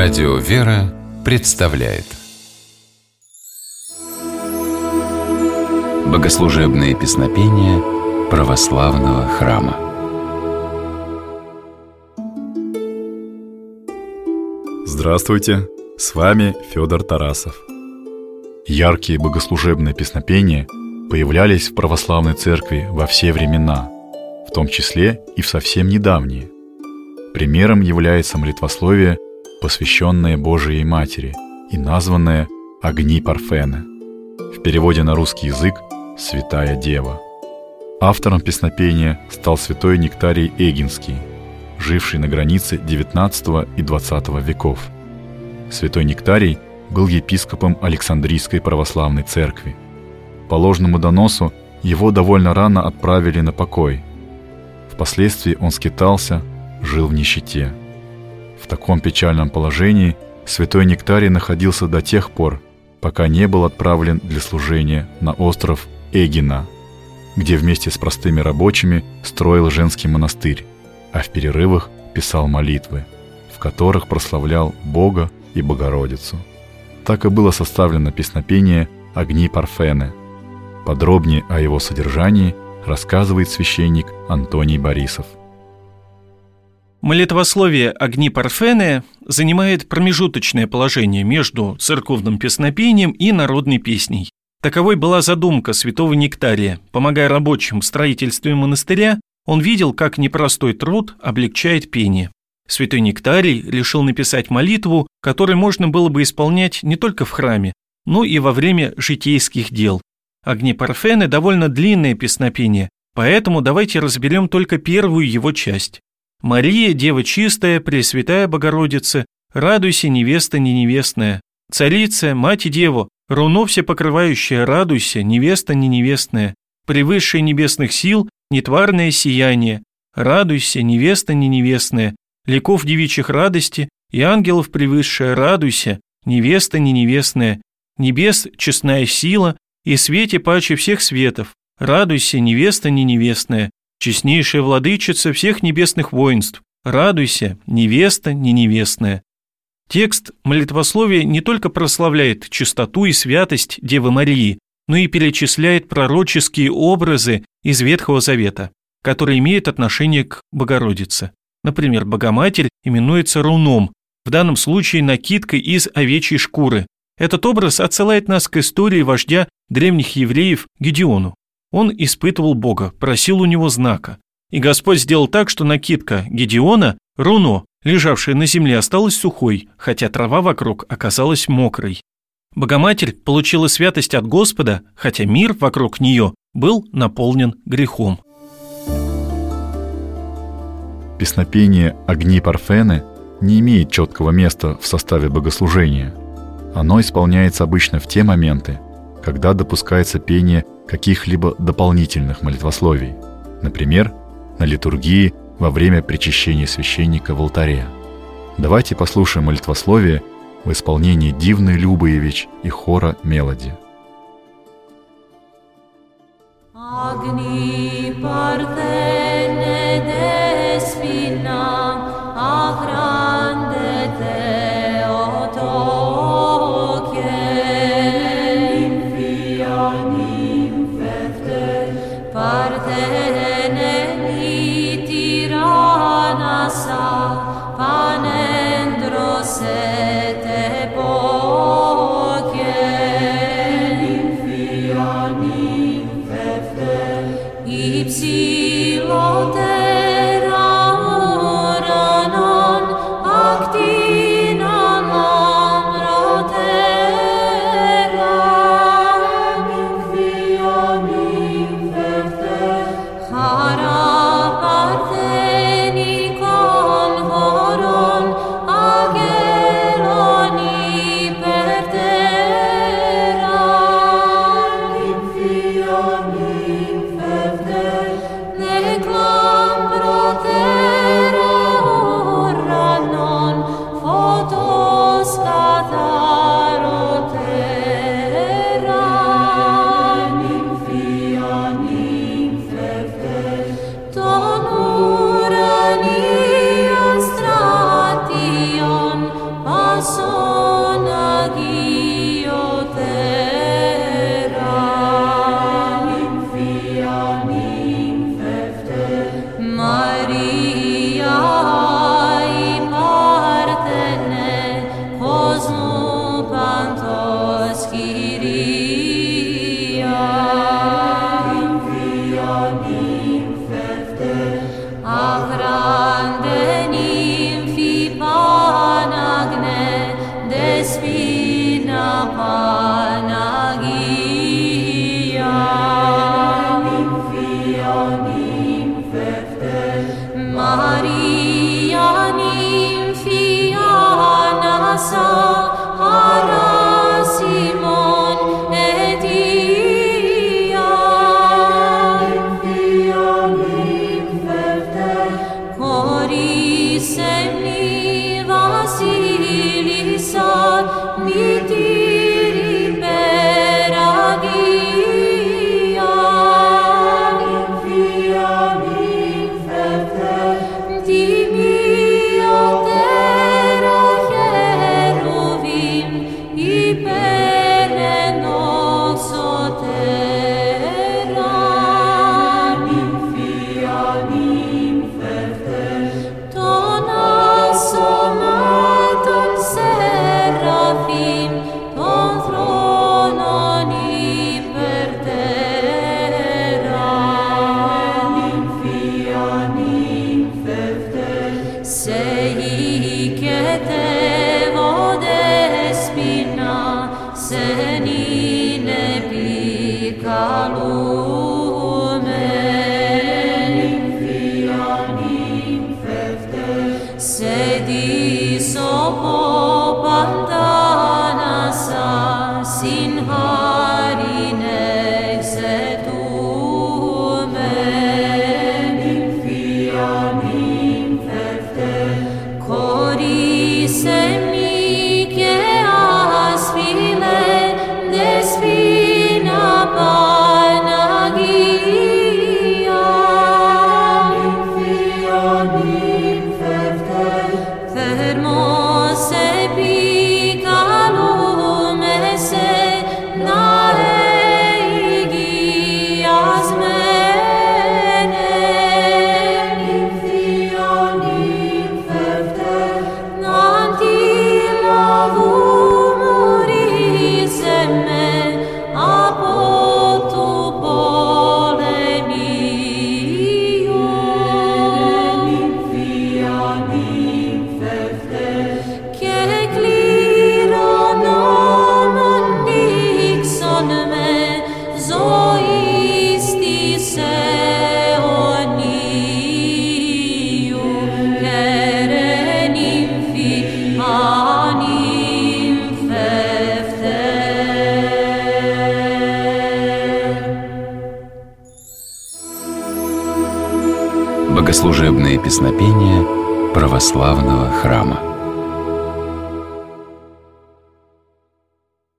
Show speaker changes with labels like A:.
A: Радио «Вера» представляет Богослужебные песнопения православного храма
B: Здравствуйте! С вами Федор Тарасов. Яркие богослужебные песнопения появлялись в православной церкви во все времена, в том числе и в совсем недавние. Примером является молитвословие – посвященное Божией Матери и названное «Огни Парфены». В переводе на русский язык «Святая Дева». Автором песнопения стал святой Нектарий Эгинский, живший на границе XIX и XX веков. Святой Нектарий был епископом Александрийской православной церкви. По ложному доносу его довольно рано отправили на покой. Впоследствии он скитался, жил в нищете – таком печальном положении святой Нектарий находился до тех пор, пока не был отправлен для служения на остров Эгина, где вместе с простыми рабочими строил женский монастырь, а в перерывах писал молитвы, в которых прославлял Бога и Богородицу. Так и было составлено песнопение «Огни Парфены». Подробнее о его содержании рассказывает священник Антоний Борисов.
C: Молитвословие «Огни Парфены» занимает промежуточное положение между церковным песнопением и народной песней. Таковой была задумка святого Нектария. Помогая рабочим в строительстве монастыря, он видел, как непростой труд облегчает пение. Святой Нектарий решил написать молитву, которую можно было бы исполнять не только в храме, но и во время житейских дел. «Огни Парфены» довольно длинное песнопение, поэтому давайте разберем только первую его часть. Мария, Дева чистая, Пресвятая Богородица, радуйся, невеста не невестная. Царица, Мать и Деву, руно всепокрывающая, радуйся, невеста не невестная. Превысшее небесных сил, нетварное сияние. Радуйся, невеста не невестная. Ликов девичьих радости и ангелов превысшая, радуйся, невеста не невестная. Небес честная сила и свете паче всех светов. Радуйся, невеста не невестная честнейшая владычица всех небесных воинств, радуйся, невеста не невестная. Текст молитвословия не только прославляет чистоту и святость Девы Марии, но и перечисляет пророческие образы из Ветхого Завета, которые имеют отношение к Богородице. Например, Богоматерь именуется руном, в данном случае накидкой из овечьей шкуры. Этот образ отсылает нас к истории вождя древних евреев Гедеону. Он испытывал Бога, просил у него знака. И Господь сделал так, что накидка Гедеона, руно, лежавшая на земле, осталась сухой, хотя трава вокруг оказалась мокрой. Богоматерь получила святость от Господа, хотя мир вокруг нее был наполнен грехом.
B: Песнопение «Огни Парфены» не имеет четкого места в составе богослужения. Оно исполняется обычно в те моменты, когда допускается пение каких-либо дополнительных молитвословий, например, на литургии во время причащения священника в алтаре. Давайте послушаем молитвословие в исполнении Дивны Любоевич и хора «Мелоди». Agni partene despina, milagros. Eh. ti.
A: Богослужебные песнопения православного храма.